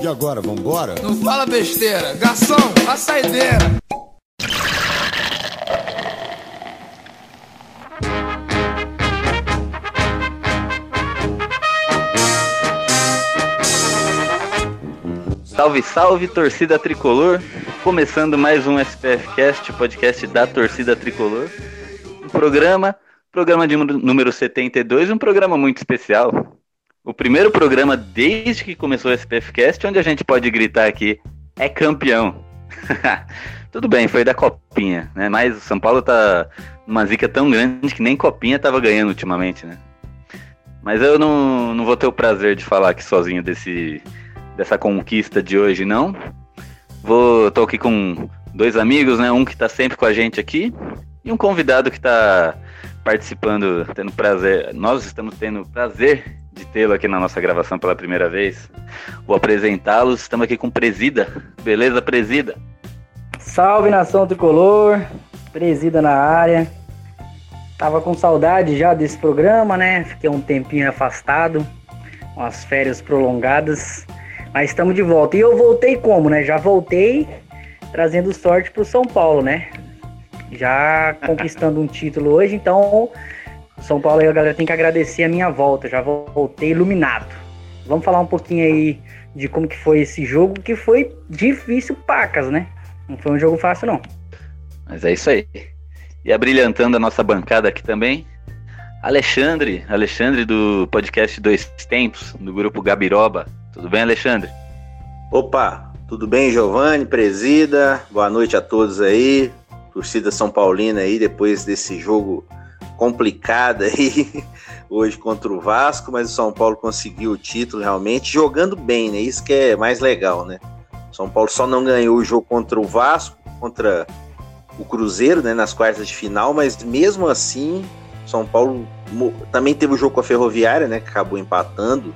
E agora, vambora? Não fala besteira. Garçom, a saideira. Salve, salve, torcida tricolor! Começando mais um SPF Cast, podcast da torcida tricolor. Um programa, programa de número 72, um programa muito especial. O primeiro programa desde que começou o SPF Cast, onde a gente pode gritar aqui: é campeão. Tudo bem, foi da copinha, né? Mas o São Paulo tá numa zica tão grande que nem copinha tava ganhando ultimamente, né? Mas eu não, não vou ter o prazer de falar aqui sozinho desse dessa conquista de hoje, não. Vou, tô aqui com dois amigos, né? Um que tá sempre com a gente aqui e um convidado que tá participando, tendo prazer. Nós estamos tendo prazer de tê-lo aqui na nossa gravação pela primeira vez. Vou apresentá-los. Estamos aqui com Presida. Beleza, Presida? Salve nação tricolor, Presida na área. Tava com saudade já desse programa, né? Fiquei um tempinho afastado, umas férias prolongadas. Mas estamos de volta. E eu voltei como, né? Já voltei trazendo sorte pro São Paulo, né? Já conquistando um título hoje, então São Paulo aí a galera tem que agradecer a minha volta. Já voltei iluminado. Vamos falar um pouquinho aí de como que foi esse jogo, que foi difícil pacas, né? Não foi um jogo fácil, não. Mas é isso aí. E abrilhantando a nossa bancada aqui também, Alexandre, Alexandre do podcast Dois Tempos, do grupo Gabiroba. Tudo bem, Alexandre? Opa, tudo bem, Giovanni, presida? Boa noite a todos aí. Torcida São Paulina aí, depois desse jogo complicado aí, hoje contra o Vasco, mas o São Paulo conseguiu o título realmente, jogando bem, né? Isso que é mais legal, né? São Paulo só não ganhou o jogo contra o Vasco, contra o Cruzeiro, né, nas quartas de final, mas mesmo assim, São Paulo também teve o jogo com a Ferroviária, né, que acabou empatando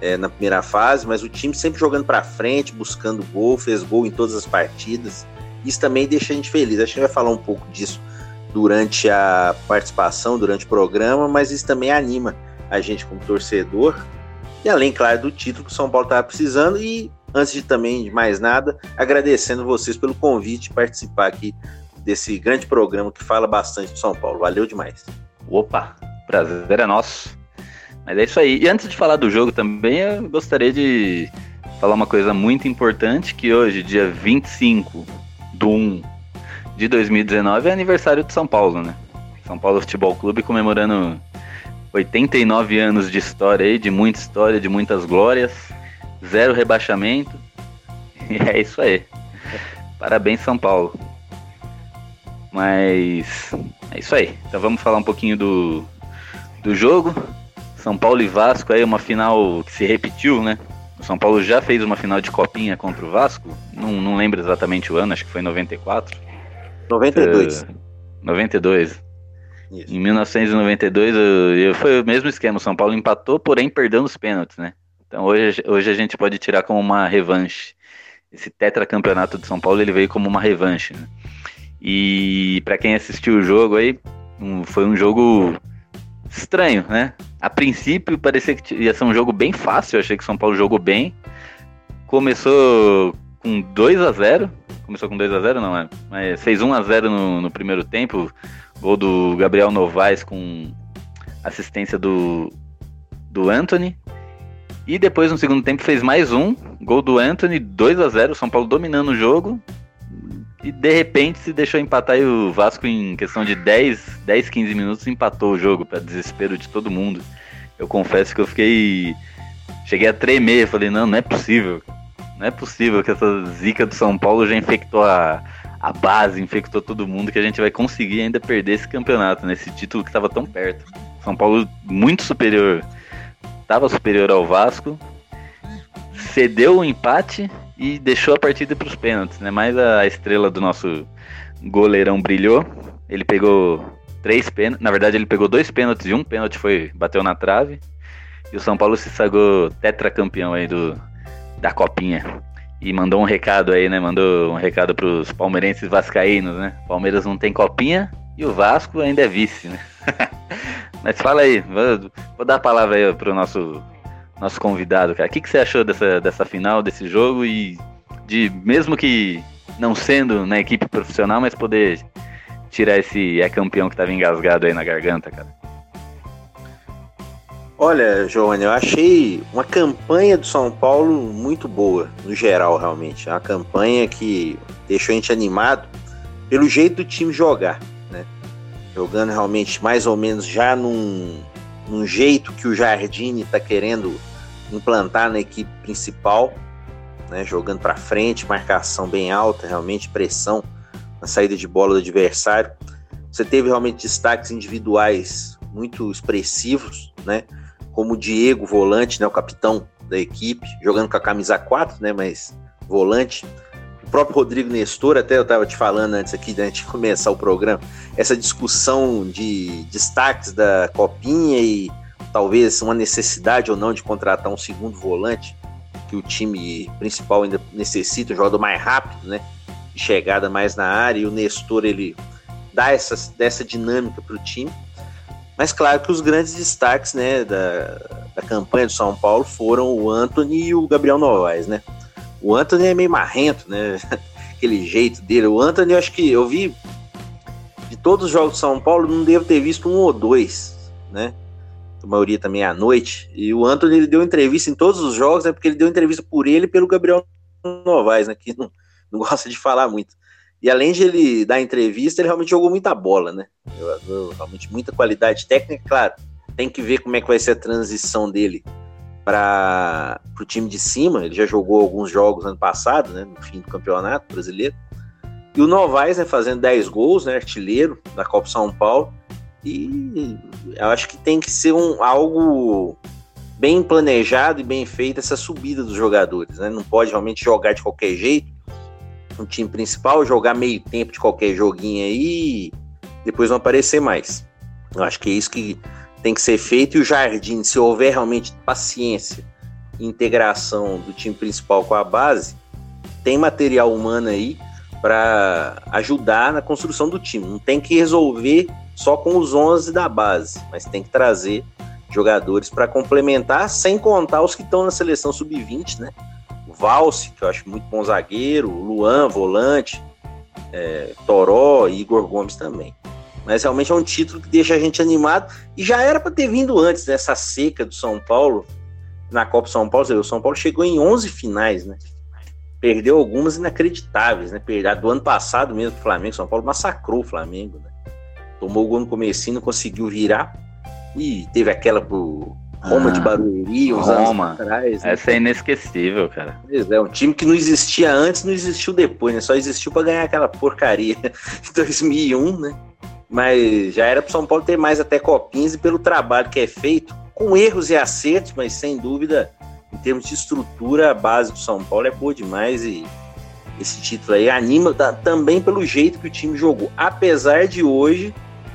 é, na primeira fase, mas o time sempre jogando para frente, buscando gol, fez gol em todas as partidas. Isso também deixa a gente feliz. A gente vai falar um pouco disso durante a participação, durante o programa, mas isso também anima a gente como torcedor. E além, claro, do título que o São Paulo estava precisando. E antes de também de mais nada, agradecendo vocês pelo convite de participar aqui desse grande programa que fala bastante do São Paulo. Valeu demais. Opa, prazer é nosso. Mas é isso aí. E antes de falar do jogo também, eu gostaria de falar uma coisa muito importante, que hoje, dia 25 de 1 de 2019, é aniversário de São Paulo, né? São Paulo Futebol Clube comemorando 89 anos de história aí, de muita história, de muitas glórias, zero rebaixamento. E é isso aí. Parabéns, São Paulo. Mas é isso aí. Então vamos falar um pouquinho do, do jogo. São Paulo e Vasco aí, uma final que se repetiu, né? O São Paulo já fez uma final de copinha contra o Vasco. Não, não lembro exatamente o ano, acho que foi em 94. 92. Uh, 92. Isso. Em 1992 eu, foi o mesmo esquema. O São Paulo empatou, porém perdendo os pênaltis, né? Então hoje, hoje a gente pode tirar como uma revanche. Esse tetracampeonato de São Paulo ele veio como uma revanche. Né? E para quem assistiu o jogo aí, um, foi um jogo estranho, né? A princípio parecia que ia ser um jogo bem fácil, eu achei que o São Paulo jogou bem. Começou com 2 a 0 Começou com 2 a 0 não é? Mas fez 1 a 0 no, no primeiro tempo. Gol do Gabriel Novaes com assistência do, do Anthony. E depois no segundo tempo fez mais um. Gol do Anthony, 2 a 0 São Paulo dominando o jogo. E de repente se deixou empatar e o Vasco em questão de 10, 10 15 minutos empatou o jogo, para desespero de todo mundo. Eu confesso que eu fiquei. Cheguei a tremer, falei, não, não é possível. Não é possível que essa zica do São Paulo já infectou a, a base, infectou todo mundo, que a gente vai conseguir ainda perder esse campeonato, nesse né? título que estava tão perto. São Paulo muito superior, estava superior ao Vasco, cedeu o empate e deixou a partida para os pênaltis, né? Mas a estrela do nosso goleirão brilhou. Ele pegou três pênaltis, na verdade ele pegou dois pênaltis e um pênalti foi bateu na trave. E o São Paulo se sagou tetracampeão aí do da copinha. E mandou um recado aí, né? Mandou um recado para os palmeirenses vascaínos, né? Palmeiras não tem copinha e o Vasco ainda é vice, né? Mas fala aí, vou, vou dar a palavra aí pro nosso nosso convidado, cara. O que, que você achou dessa, dessa final, desse jogo e de, mesmo que não sendo na equipe profissional, mas poder tirar esse é campeão que tava engasgado aí na garganta, cara? Olha, Giovanni, eu achei uma campanha do São Paulo muito boa, no geral, realmente. É uma campanha que deixou a gente animado pelo jeito do time jogar, né? Jogando realmente mais ou menos já num, num jeito que o Jardine está querendo implantar na equipe principal, né? Jogando para frente, marcação bem alta, realmente pressão na saída de bola do adversário. Você teve realmente destaques individuais muito expressivos, né? Como Diego, volante, né, o capitão da equipe, jogando com a camisa 4, né, mas volante. O próprio Rodrigo Nestor, até eu estava te falando antes aqui, antes de começar o programa, essa discussão de destaques da Copinha e talvez uma necessidade ou não de contratar um segundo volante, que o time principal ainda necessita, um jogador mais rápido, né, de chegada mais na área, e o Nestor, ele dá essa, dessa dinâmica para o time. Mas claro que os grandes destaques né, da, da campanha do São Paulo foram o Anthony e o Gabriel Novaes, né? O Anthony é meio marrento, né? Aquele jeito dele. O Anthony, eu acho que eu vi de todos os jogos do São Paulo, não devo ter visto um ou dois, né? A maioria também é à noite. E o Anthony ele deu entrevista em todos os jogos, né? Porque ele deu entrevista por ele e pelo Gabriel Novaes, né? Que não, não gosta de falar muito. E além de ele dar entrevista, ele realmente jogou muita bola, né? Realmente muita qualidade técnica, claro. Tem que ver como é que vai ser a transição dele para o time de cima. Ele já jogou alguns jogos ano passado, né? No fim do campeonato brasileiro. E o Novaes, né, fazendo 10 gols, né? Artilheiro da Copa São Paulo. E eu acho que tem que ser um, algo bem planejado e bem feito essa subida dos jogadores, né? Não pode realmente jogar de qualquer jeito no time principal, jogar meio tempo de qualquer joguinho aí depois não aparecer mais. Eu acho que é isso que tem que ser feito e o Jardim, se houver realmente paciência e integração do time principal com a base, tem material humano aí para ajudar na construção do time. Não tem que resolver só com os 11 da base, mas tem que trazer jogadores para complementar, sem contar os que estão na seleção sub-20, né? Valse, que eu acho muito bom zagueiro, Luan, volante, é, Toró e Igor Gomes também. Mas realmente é um título que deixa a gente animado e já era para ter vindo antes dessa seca do São Paulo na Copa São Paulo. O São Paulo chegou em 11 finais, né? Perdeu algumas inacreditáveis, né? Perdeu do ano passado mesmo, o Flamengo, São Paulo massacrou o Flamengo, né? Tomou o gol no comecinho, não conseguiu virar e teve aquela pro Roma ah, de Barueri, uns Roma. anos atrás. Né? Essa é inesquecível, cara. É, um time que não existia antes, não existiu depois, né? Só existiu para ganhar aquela porcaria de 2001, né? Mas já era para São Paulo ter mais até copinhas e pelo trabalho que é feito, com erros e acertos, mas sem dúvida, em termos de estrutura, a base do São Paulo é boa demais e esse título aí anima também pelo jeito que o time jogou. Apesar de hoje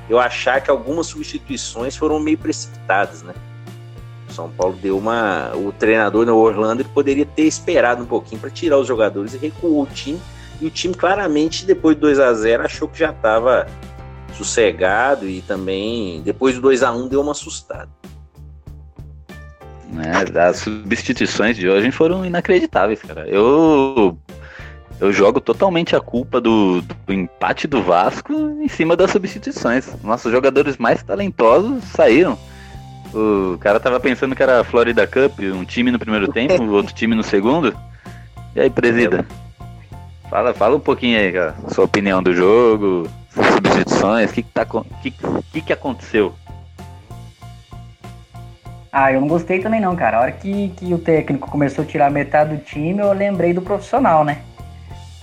eu achar que algumas substituições foram meio precipitadas, né? São Paulo deu uma. O treinador no Orlando ele poderia ter esperado um pouquinho para tirar os jogadores e recuou o time. E o time claramente, depois do 2 a 0 achou que já estava sossegado e também, depois do 2 a 1 deu uma assustada. É, as substituições de hoje foram inacreditáveis, cara. Eu eu jogo totalmente a culpa do, do, empate do Vasco em cima das substituições. Nossos jogadores mais talentosos saíram. O cara tava pensando que era a Florida Cup, um time no primeiro tempo, outro time no segundo. E aí, presida? Fala, fala um pouquinho aí, cara, sua opinião do jogo, substituições, o que que, tá, que, que que aconteceu? Ah, eu não gostei também não, cara. A hora que, que o técnico começou a tirar metade do time, eu lembrei do profissional, né?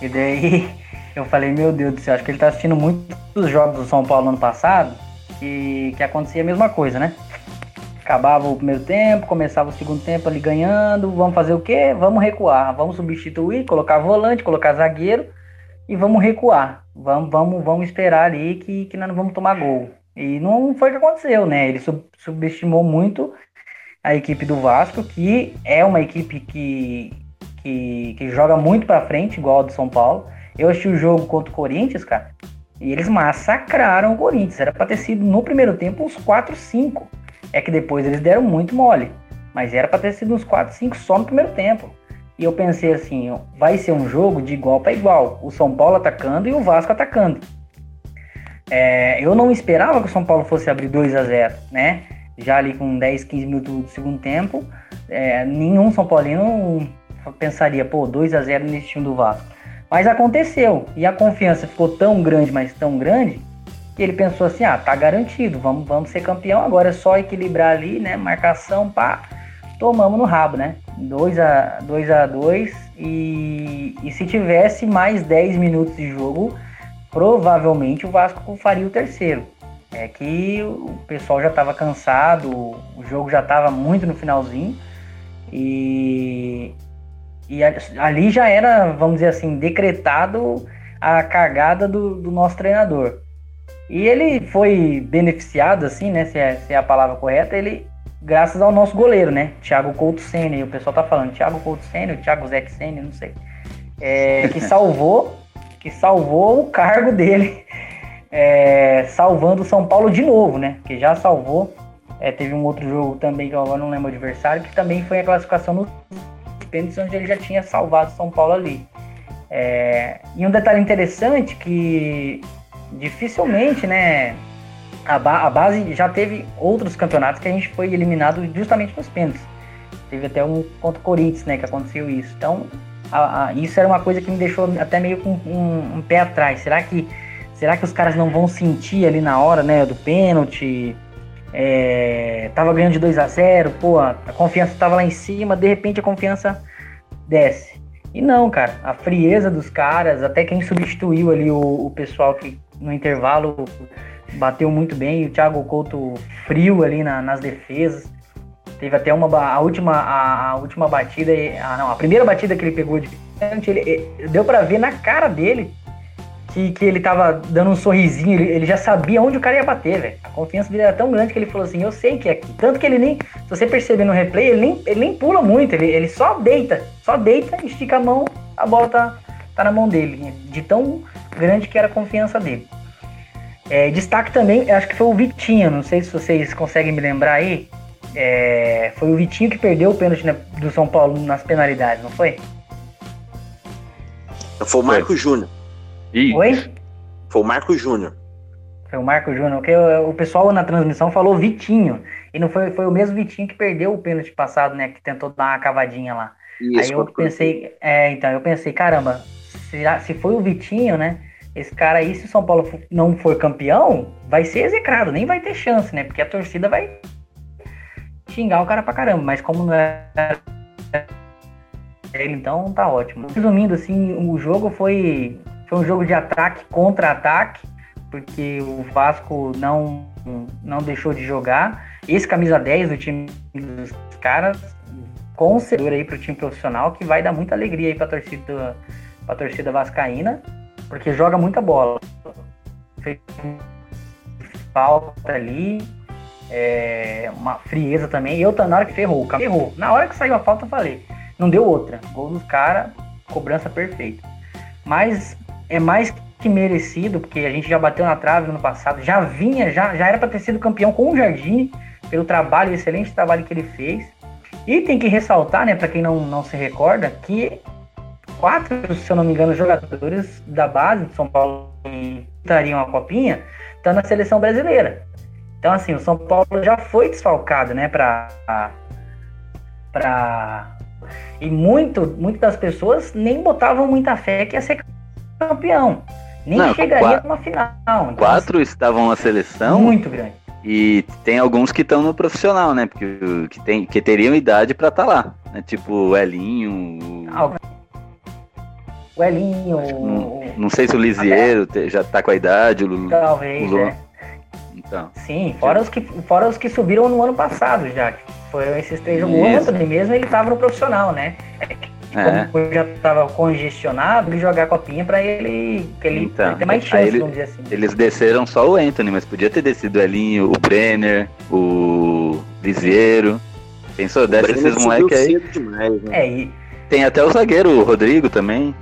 E daí eu falei, meu Deus do céu, acho que ele tá assistindo muitos jogos do São Paulo no ano passado, que, que acontecia a mesma coisa, né? Acabava o primeiro tempo, começava o segundo tempo ali ganhando. Vamos fazer o quê? Vamos recuar. Vamos substituir, colocar volante, colocar zagueiro e vamos recuar. Vamos, vamos, vamos esperar ali que, que nós não vamos tomar gol. E não foi o que aconteceu, né? Ele sub subestimou muito a equipe do Vasco, que é uma equipe que, que, que joga muito para frente, igual a do São Paulo. Eu assisti o jogo contra o Corinthians, cara, e eles massacraram o Corinthians. Era para ter sido no primeiro tempo uns 4, 5 é que depois eles deram muito mole. Mas era para ter sido uns 4, 5 só no primeiro tempo. E eu pensei assim, vai ser um jogo de igual para igual. O São Paulo atacando e o Vasco atacando. É, eu não esperava que o São Paulo fosse abrir 2 a 0 né? Já ali com 10, 15 minutos do segundo tempo, é, nenhum São Paulino pensaria, pô, 2 a 0 nesse time do Vasco. Mas aconteceu, e a confiança ficou tão grande, mas tão grande, que ele pensou assim, ah, tá garantido, vamos, vamos ser campeão, agora é só equilibrar ali, né, marcação, pá, tomamos no rabo, né, 2 a 2 a 2 e, e se tivesse mais 10 minutos de jogo, provavelmente o Vasco faria o terceiro. É que o pessoal já estava cansado, o jogo já estava muito no finalzinho e, e ali já era, vamos dizer assim, decretado a cagada do, do nosso treinador. E ele foi beneficiado, assim, né? Se é, se é, a palavra correta, ele, graças ao nosso goleiro, né? Thiago Couto. E o pessoal tá falando Thiago Couto Senna, Thiago Zé Senna, não sei. É, que salvou que salvou o cargo dele, é, salvando o São Paulo de novo, né? Que já salvou. É, teve um outro jogo também, que eu agora não lembro o adversário, que também foi a classificação nos pênaltis, onde ele já tinha salvado São Paulo ali. É, e um detalhe interessante que dificilmente, né? A, ba a, base já teve outros campeonatos que a gente foi eliminado justamente nos pênaltis. Teve até um contra o Corinthians, né? Que aconteceu isso. Então, a, a, isso era uma coisa que me deixou até meio com um, um, pé atrás. Será que, será que os caras não vão sentir ali na hora, né, do pênalti? É, tava ganhando de 2 a 0 pô, a, confiança tava lá em cima, de repente a confiança desce. E não, cara, a frieza dos caras, até quem substituiu ali o, o pessoal que no intervalo bateu muito bem, o Thiago Couto frio ali na, nas defesas. Teve até uma a última a, a última batida, a, não, a primeira batida que ele pegou de pênalti, ele, ele, deu para ver na cara dele que, que ele tava dando um sorrisinho, ele, ele já sabia onde o cara ia bater, velho. A confiança dele era tão grande que ele falou assim: "Eu sei que é aqui". Tanto que ele nem, se você perceber no replay, ele nem, ele nem pula muito, ele, ele só deita, só deita, estica a mão, a bola tá, tá na mão dele, de tão grande que era a confiança dele. É, destaque também, acho que foi o Vitinho, não sei se vocês conseguem me lembrar aí, é, foi o Vitinho que perdeu o pênalti do São Paulo nas penalidades, não foi? Foi o Marco Júnior. Oi? Foi o Marco Júnior. Foi o Marco Júnior, porque o, o, pessoal na transmissão falou Vitinho. E não foi, foi o mesmo Vitinho que perdeu o pênalti passado, né? Que tentou dar uma cavadinha lá. Isso, Aí eu pensei, é, então, eu pensei, caramba, se, se foi o Vitinho, né? Esse cara aí, se o São Paulo não for campeão, vai ser execrado, nem vai ter chance, né? Porque a torcida vai xingar o cara pra caramba, mas como não era ele, então tá ótimo. Resumindo, assim, o jogo foi, foi um jogo de ataque contra ataque, porque o Vasco não, não deixou de jogar. Esse camisa 10 do time dos caras, com o aí pro time profissional, que vai dar muita alegria aí pra torcida, pra torcida vascaína, porque joga muita bola. Fez falta ali, é, uma frieza também. Eu, na hora que ferrou, ferrou. Na hora que saiu a falta, eu falei. Não deu outra. Gol dos caras, cobrança perfeita. Mas é mais que merecido, porque a gente já bateu na trave no ano passado, já vinha, já, já era para ter sido campeão com o Jardim, pelo trabalho, excelente trabalho que ele fez. E tem que ressaltar, né, para quem não, não se recorda, que quatro, se eu não me engano, jogadores da base de São Paulo que estariam a copinha estão na seleção brasileira. Então, assim, o São Paulo já foi desfalcado, né, para para e muito, muitas das pessoas nem botavam muita fé que ia ser campeão, nem Não, chegaria numa final. Então, quatro assim, estavam na seleção. Muito grande. E tem alguns que estão no profissional, né? Porque que, tem, que teriam idade para estar tá lá. Né? Tipo o Elinho. Ah, o Elinho. Não, não, sei se o Lisieiro já tá com a idade. O, Talvez. O, é. Então. Sim, fora os, que, fora os que subiram no ano passado já. Foram esses três jogos. O Anthony mesmo, ele tava no profissional, né? É. Como já tava congestionado, ele jogar a copinha pra ele, que ele então, ter mais chance, ele, vamos dizer assim. Eles desceram só o Anthony, mas podia ter descido o Elinho, o Brenner, o Liseiro. Pensou, desce esses moleques aí. Demais, né? é, e... Tem até o zagueiro, o Rodrigo também.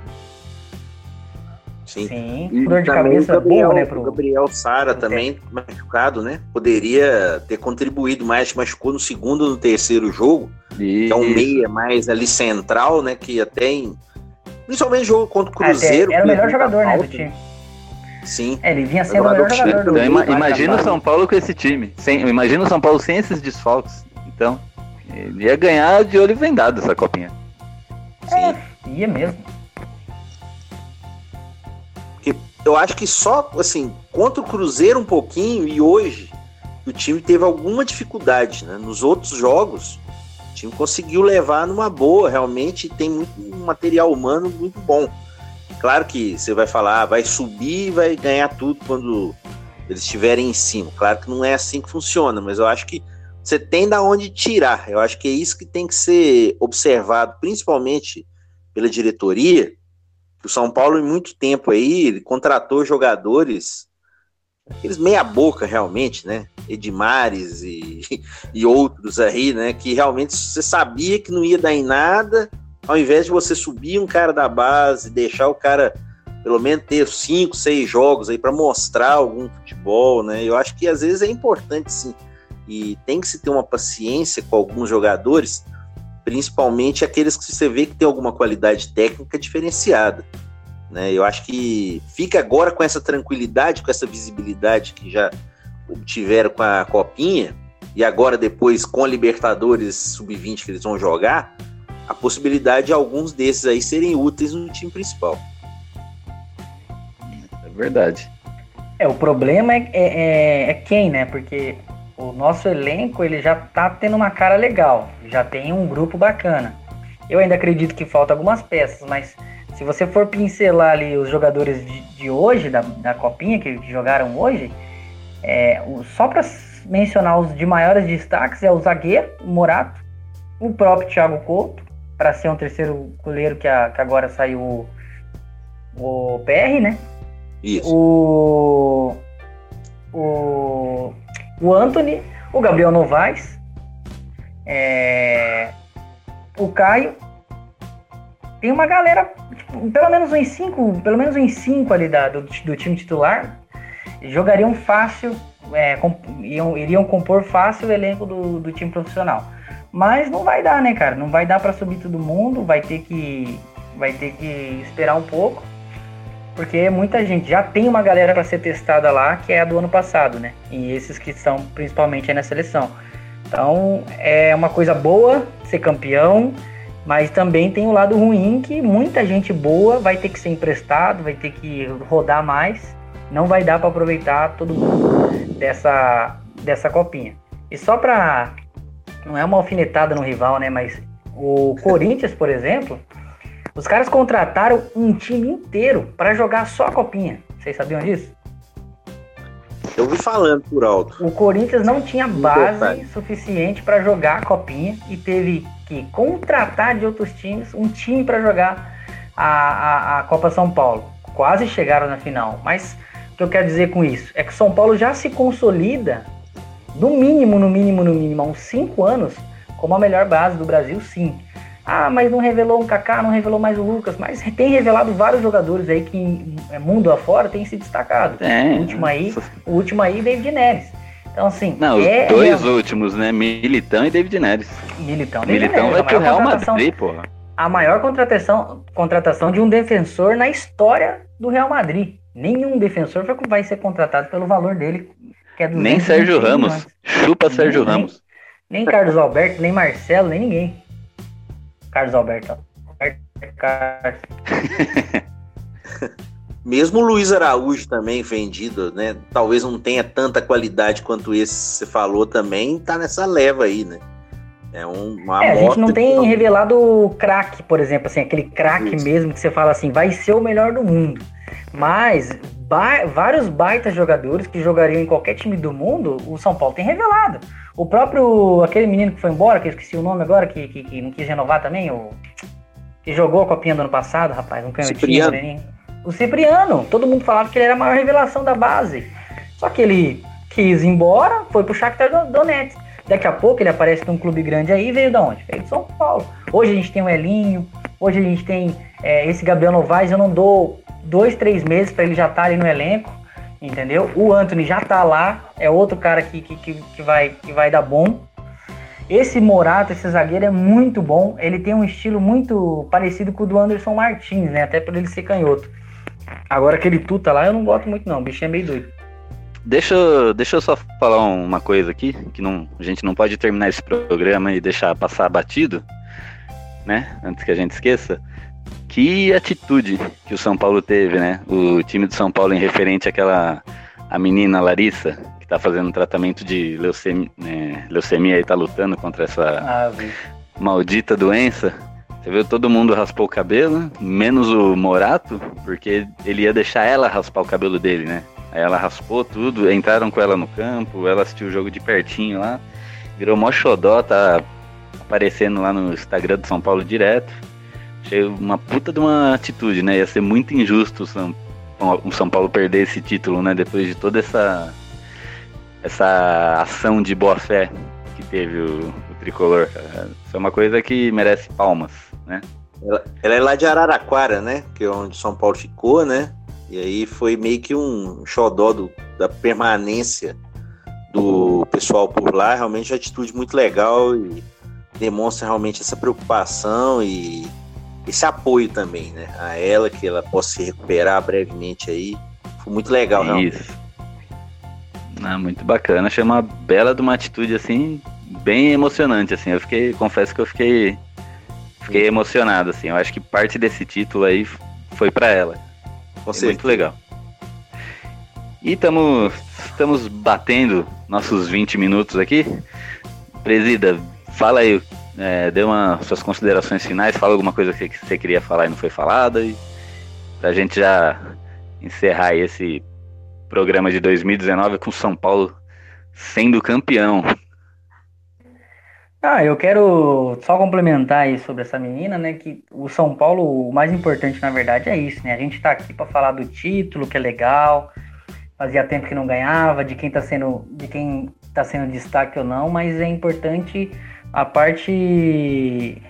Sim. Sim. Dor de cabeça Gabriel, boa, né? Pro... O Gabriel Sara também machucado, né? Poderia ter contribuído mais, machucou no segundo no terceiro jogo. Isso. Que é um meia mais ali central, né? Que até em. Principalmente jogo contra o Cruzeiro. era o melhor jogador, né, do time. Sim. É, ele vinha sendo o melhor jogador do então, ima Imagina o São Paulo com esse time. Sem, imagina o São Paulo sem esses desfalques. Então, ele ia ganhar de olho vendado essa copinha. É, ia mesmo. Eu acho que só, assim, contra o Cruzeiro um pouquinho e hoje o time teve alguma dificuldade, né? Nos outros jogos, o time conseguiu levar numa boa, realmente tem muito material humano muito bom. Claro que você vai falar, ah, vai subir vai ganhar tudo quando eles estiverem em cima. Claro que não é assim que funciona, mas eu acho que você tem da onde tirar. Eu acho que é isso que tem que ser observado, principalmente pela diretoria, o São Paulo, em muito tempo aí, ele contratou jogadores, aqueles meia-boca realmente, né? Edmares e, e outros aí, né? Que realmente você sabia que não ia dar em nada, ao invés de você subir um cara da base, deixar o cara pelo menos ter cinco, seis jogos aí para mostrar algum futebol, né? Eu acho que às vezes é importante sim. E tem que se ter uma paciência com alguns jogadores principalmente aqueles que você vê que tem alguma qualidade técnica diferenciada. Né? Eu acho que fica agora com essa tranquilidade, com essa visibilidade que já obtiveram com a Copinha, e agora depois com a Libertadores Sub-20 que eles vão jogar, a possibilidade de alguns desses aí serem úteis no time principal. É verdade. É, o problema é, é, é, é quem, né? Porque o nosso elenco ele já tá tendo uma cara legal, já tem um grupo bacana. Eu ainda acredito que falta algumas peças, mas se você for pincelar ali os jogadores de, de hoje, da, da Copinha, que jogaram hoje, é, o, só para mencionar os de maiores destaques é o zagueiro, o Morato, o próprio Thiago Couto, para ser um terceiro goleiro que, a, que agora saiu o, o PR, né? Isso. O, o o Anthony, o Gabriel Novaes, é, o Caio. Tem uma galera, tipo, pelo menos uns cinco, pelo menos uns cinco ali da, do, do time titular, jogariam fácil, é, iriam compor fácil o elenco do, do time profissional. Mas não vai dar, né, cara? Não vai dar para subir todo mundo, vai ter que vai ter que esperar um pouco porque muita gente já tem uma galera para ser testada lá, que é a do ano passado, né? E esses que são principalmente na seleção. Então é uma coisa boa ser campeão, mas também tem o lado ruim que muita gente boa vai ter que ser emprestado, vai ter que rodar mais, não vai dar para aproveitar todo mundo dessa dessa copinha. E só para não é uma alfinetada no rival, né? Mas o Corinthians, por exemplo, os caras contrataram um time inteiro para jogar só a copinha. Vocês sabiam disso? Eu vi falando por alto. O Corinthians não tinha base suficiente para jogar a copinha e teve que contratar de outros times um time para jogar a, a, a, Copa São Paulo. Quase chegaram na final. Mas o que eu quero dizer com isso é que São Paulo já se consolida, no mínimo, no mínimo, no mínimo, há uns 5 anos, como a melhor base do Brasil, sim. Ah, mas não revelou um Kaká, não revelou mais o Lucas, mas tem revelado vários jogadores aí que é, mundo afora tem se destacado. É. O último aí, o último aí, David Neres. Então, assim. Não, é, os dois é... últimos, né? Militão e David Neres. Militão, David Militão Neres, vai pro Real Madrid, porra. A maior contratação, contratação de um defensor na história do Real Madrid. Nenhum defensor vai ser contratado pelo valor dele, que é Nem Sérgio Ramos. Chupa Sérgio nem, Ramos. Nem Carlos Alberto, nem Marcelo, nem ninguém. Carlos Alberto. Mesmo o Luiz Araújo também vendido, né? Talvez não tenha tanta qualidade quanto esse que você falou também, tá nessa leva aí, né? É um, uma é, a gente não tem revelado o craque, por exemplo, assim, aquele craque mesmo que você fala assim, vai ser o melhor do mundo. Mas ba vários baitas jogadores que jogariam em qualquer time do mundo, o São Paulo tem revelado. O próprio, aquele menino que foi embora, que eu esqueci o nome agora, que, que, que não quis renovar também, o, que jogou a copinha do ano passado, rapaz, um canhotinho, né? O Cipriano, todo mundo falava que ele era a maior revelação da base. Só que ele quis ir embora, foi pro Shakhtar Donetsk. Daqui a pouco ele aparece num clube grande aí, veio da onde? Veio de São Paulo. Hoje a gente tem o Elinho, Hoje a gente tem é, esse Gabriel Novaes, eu não dou dois, três meses para ele já estar tá ali no elenco, entendeu? O Anthony já tá lá, é outro cara que, que, que, vai, que vai dar bom. Esse Morato, esse zagueiro é muito bom. Ele tem um estilo muito parecido com o do Anderson Martins, né? Até por ele ser canhoto. Agora aquele tuta lá eu não gosto muito não, o bicho é meio doido. Deixa, deixa eu só falar uma coisa aqui, que não, a gente não pode terminar esse programa e deixar passar batido, né? Antes que a gente esqueça. Que atitude que o São Paulo teve, né? O time do São Paulo em referente àquela a menina Larissa, que tá fazendo tratamento de leucemia, né? leucemia e tá lutando contra essa ah, maldita doença. Você viu, todo mundo raspou o cabelo, menos o Morato, porque ele ia deixar ela raspar o cabelo dele, né? Aí ela raspou tudo, entraram com ela no campo, ela assistiu o jogo de pertinho lá, virou mó xodó, tá aparecendo lá no Instagram do São Paulo direto. Achei uma puta de uma atitude, né? Ia ser muito injusto o São, o São Paulo perder esse título, né? Depois de toda essa, essa ação de boa fé que teve o, o tricolor. Isso é uma coisa que merece palmas, né? Ela, ela é lá de Araraquara, né? Que é onde São Paulo ficou, né? E aí foi meio que um xodó do, da permanência do pessoal por lá. Realmente uma atitude muito legal e demonstra realmente essa preocupação e esse apoio também, né? A ela, que ela possa se recuperar brevemente aí. Foi muito legal, Isso. Ah, muito bacana. Achei uma bela de uma atitude assim, bem emocionante, assim. Eu fiquei, confesso que eu fiquei, fiquei emocionado, assim. Eu acho que parte desse título aí foi para ela. É muito legal. E estamos estamos batendo nossos 20 minutos aqui. Presida, fala aí, é, dê uma, suas considerações finais, fala alguma coisa que você queria falar e não foi falada, e pra gente já encerrar esse programa de 2019 com São Paulo sendo campeão. Ah, eu quero só complementar aí sobre essa menina, né? Que o São Paulo, o mais importante na verdade é isso, né? A gente tá aqui para falar do título, que é legal. Fazia tempo que não ganhava, de quem tá sendo, de quem tá sendo destaque ou não, mas é importante a parte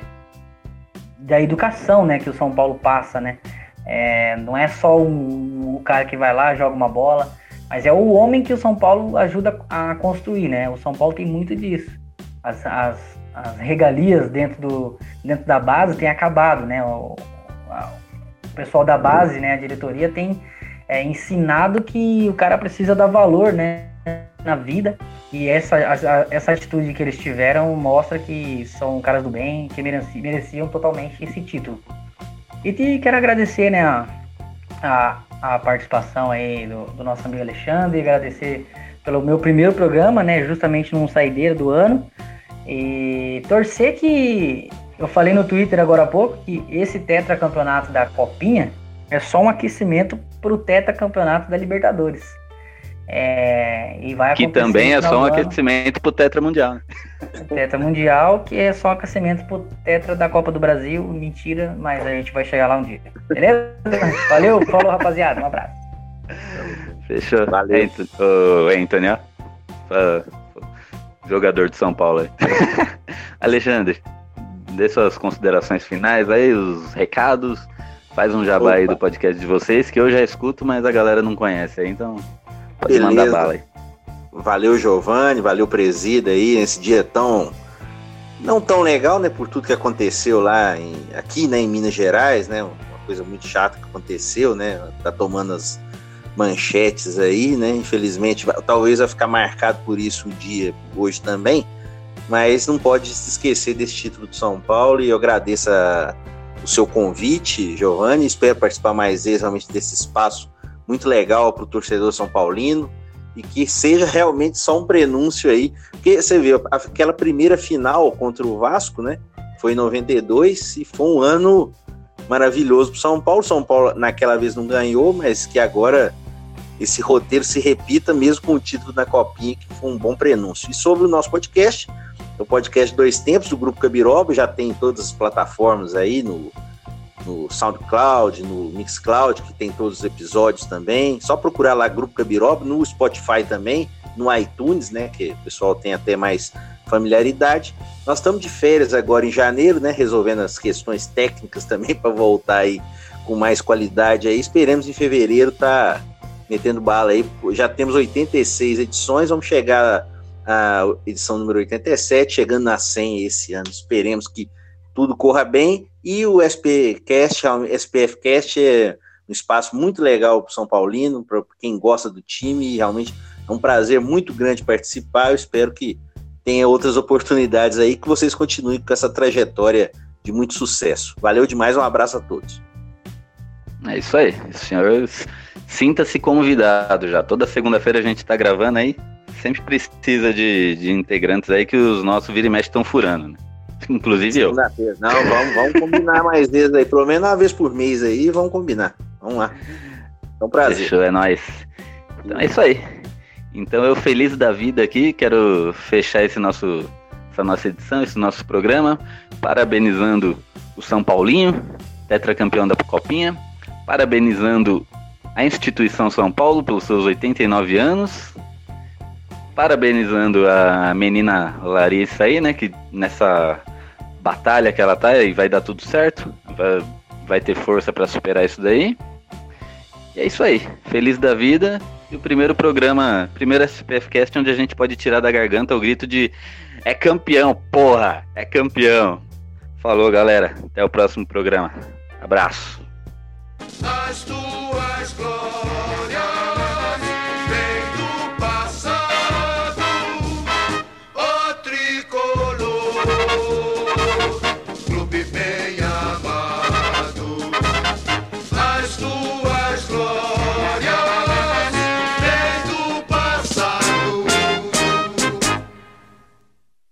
da educação, né, que o São Paulo passa, né? É, não é só o, o cara que vai lá joga uma bola, mas é o homem que o São Paulo ajuda a construir, né? O São Paulo tem muito disso as, as, as, regalias dentro, do, dentro da base têm acabado, né? O, a, o pessoal da base, né, a diretoria tem é, ensinado que o cara precisa dar valor, né, na vida. E essa, essa atitude que eles tiveram mostra que são caras do bem, que mereciam, mereciam totalmente esse título. E te, quero agradecer, né, a, a, a participação aí do, do, nosso amigo Alexandre, agradecer pelo meu primeiro programa, né, justamente num saideiro do ano. E torcer que. Eu falei no Twitter agora há pouco que esse tetracampeonato da Copinha é só um aquecimento para o tetracampeonato da Libertadores. É, e vai que também é só um aquecimento para o Tetra Mundial. Né? Tetra Mundial, que é só um aquecimento para o Tetra da Copa do Brasil. Mentira, mas a gente vai chegar lá um dia. Beleza? Valeu, falou rapaziada, um abraço. Fechou. Valeu. Anthony, ó jogador de São Paulo aí. Alexandre, dê suas considerações finais aí, os recados. Faz um jabá Opa. aí do podcast de vocês, que eu já escuto, mas a galera não conhece aí, então pode Beleza. mandar bala aí. Valeu, Giovanni, valeu, Presida aí, nesse dia tão. Não tão legal, né, por tudo que aconteceu lá em, aqui, né, em Minas Gerais, né, uma coisa muito chata que aconteceu, né, tá tomando as, manchetes aí, né? Infelizmente, talvez vai ficar marcado por isso o dia hoje também, mas não pode se esquecer desse título do São Paulo e eu agradeço a, o seu convite, Giovanni. Espero participar mais vezes realmente desse espaço muito legal para o torcedor São Paulino e que seja realmente só um prenúncio aí, porque você vê aquela primeira final contra o Vasco, né? Foi em 92 e foi um ano maravilhoso para São Paulo. São Paulo naquela vez não ganhou, mas que agora esse roteiro se repita mesmo com o título da Copinha, que foi um bom prenúncio. E sobre o nosso podcast, o podcast Dois Tempos, do Grupo Cabiroba, já tem em todas as plataformas aí, no, no SoundCloud, no Mixcloud, que tem todos os episódios também. Só procurar lá Grupo Cabiroba, no Spotify também, no iTunes, né, que o pessoal tem até mais familiaridade. Nós estamos de férias agora em janeiro, né? Resolvendo as questões técnicas também para voltar aí com mais qualidade aí. Esperemos em fevereiro tá metendo bala aí. Já temos 86 edições, vamos chegar à edição número 87, chegando na 100 esse ano. Esperemos que tudo corra bem. E o SPCast, SPFcast é um espaço muito legal para o São Paulino, para quem gosta do time. Realmente é um prazer muito grande participar. Eu espero que tenha outras oportunidades aí, que vocês continuem com essa trajetória de muito sucesso. Valeu demais, um abraço a todos. É isso aí, senhor. Sinta-se convidado já. Toda segunda-feira a gente está gravando aí. Sempre precisa de, de integrantes aí que os nossos vira e mexe estão furando, né? Inclusive eu. Não, vamos, vamos combinar mais vezes aí. Pelo menos uma vez por mês aí, vamos combinar. Vamos lá. É um prazer. Fechou, é nóis. Então é isso aí. Então eu feliz da vida aqui, quero fechar esse nosso, essa nossa edição, esse nosso programa, parabenizando o São Paulinho, tetracampeão da Copinha, parabenizando a instituição São Paulo pelos seus 89 anos, parabenizando a menina Larissa aí, né, que nessa batalha que ela tá e vai dar tudo certo, vai, vai ter força para superar isso daí. E é isso aí, feliz da vida e o primeiro programa, primeiro SPFcast onde a gente pode tirar da garganta o grito de é campeão, porra, é campeão. Falou, galera. Até o próximo programa. Abraço. As tuas glórias.